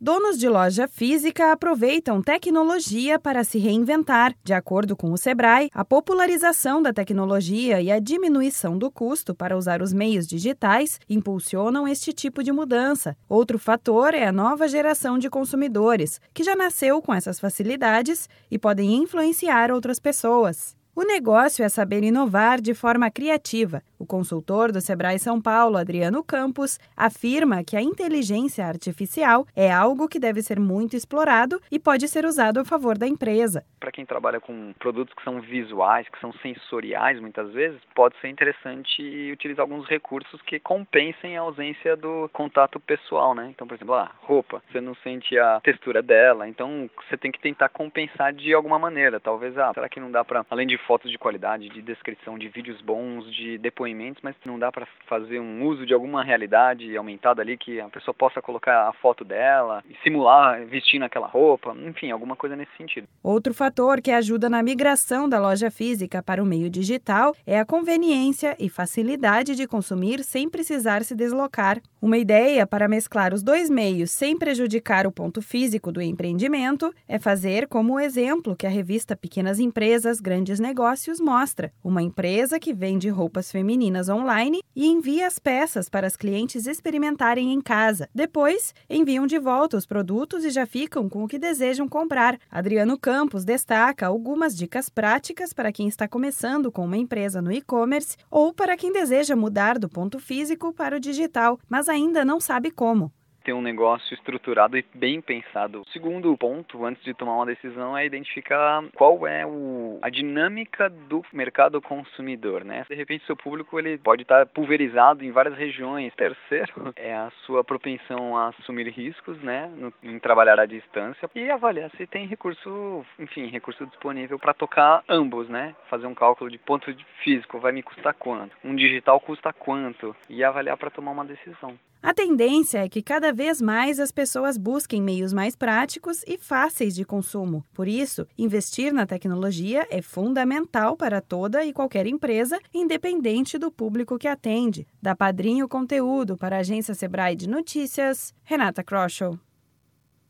Donos de loja física aproveitam tecnologia para se reinventar. De acordo com o Sebrae, a popularização da tecnologia e a diminuição do custo para usar os meios digitais impulsionam este tipo de mudança. Outro fator é a nova geração de consumidores, que já nasceu com essas facilidades e podem influenciar outras pessoas. O negócio é saber inovar de forma criativa. O consultor do Sebrae São Paulo, Adriano Campos, afirma que a inteligência artificial é algo que deve ser muito explorado e pode ser usado a favor da empresa. Para quem trabalha com produtos que são visuais, que são sensoriais muitas vezes, pode ser interessante utilizar alguns recursos que compensem a ausência do contato pessoal, né? Então, por exemplo, a ah, roupa, você não sente a textura dela, então você tem que tentar compensar de alguma maneira. Talvez, ah, será que não dá para, além de fotos de qualidade, de descrição, de vídeos bons, de depoimentos, mas não dá para fazer um uso de alguma realidade aumentada ali que a pessoa possa colocar a foto dela e simular vestindo aquela roupa, enfim, alguma coisa nesse sentido. Outro fator que ajuda na migração da loja física para o meio digital é a conveniência e facilidade de consumir sem precisar se deslocar. Uma ideia para mesclar os dois meios sem prejudicar o ponto físico do empreendimento é fazer como o exemplo que a revista Pequenas Empresas, Grandes Negócios Negócios mostra uma empresa que vende roupas femininas online e envia as peças para as clientes experimentarem em casa. Depois, enviam de volta os produtos e já ficam com o que desejam comprar. Adriano Campos destaca algumas dicas práticas para quem está começando com uma empresa no e-commerce ou para quem deseja mudar do ponto físico para o digital, mas ainda não sabe como ter um negócio estruturado e bem pensado. O segundo ponto, antes de tomar uma decisão, é identificar qual é o, a dinâmica do mercado consumidor, né? De repente, seu público ele pode estar pulverizado em várias regiões. Terceiro, é a sua propensão a assumir riscos, né? No, em trabalhar à distância e avaliar se tem recurso, enfim, recurso disponível para tocar ambos, né? Fazer um cálculo de ponto físico vai me custar quanto, um digital custa quanto e avaliar para tomar uma decisão. A tendência é que cada vez mais as pessoas busquem meios mais práticos e fáceis de consumo. Por isso, investir na tecnologia é fundamental para toda e qualquer empresa, independente do público que atende. Da Padrinho Conteúdo para a agência Sebrae de Notícias, Renata Kroschel.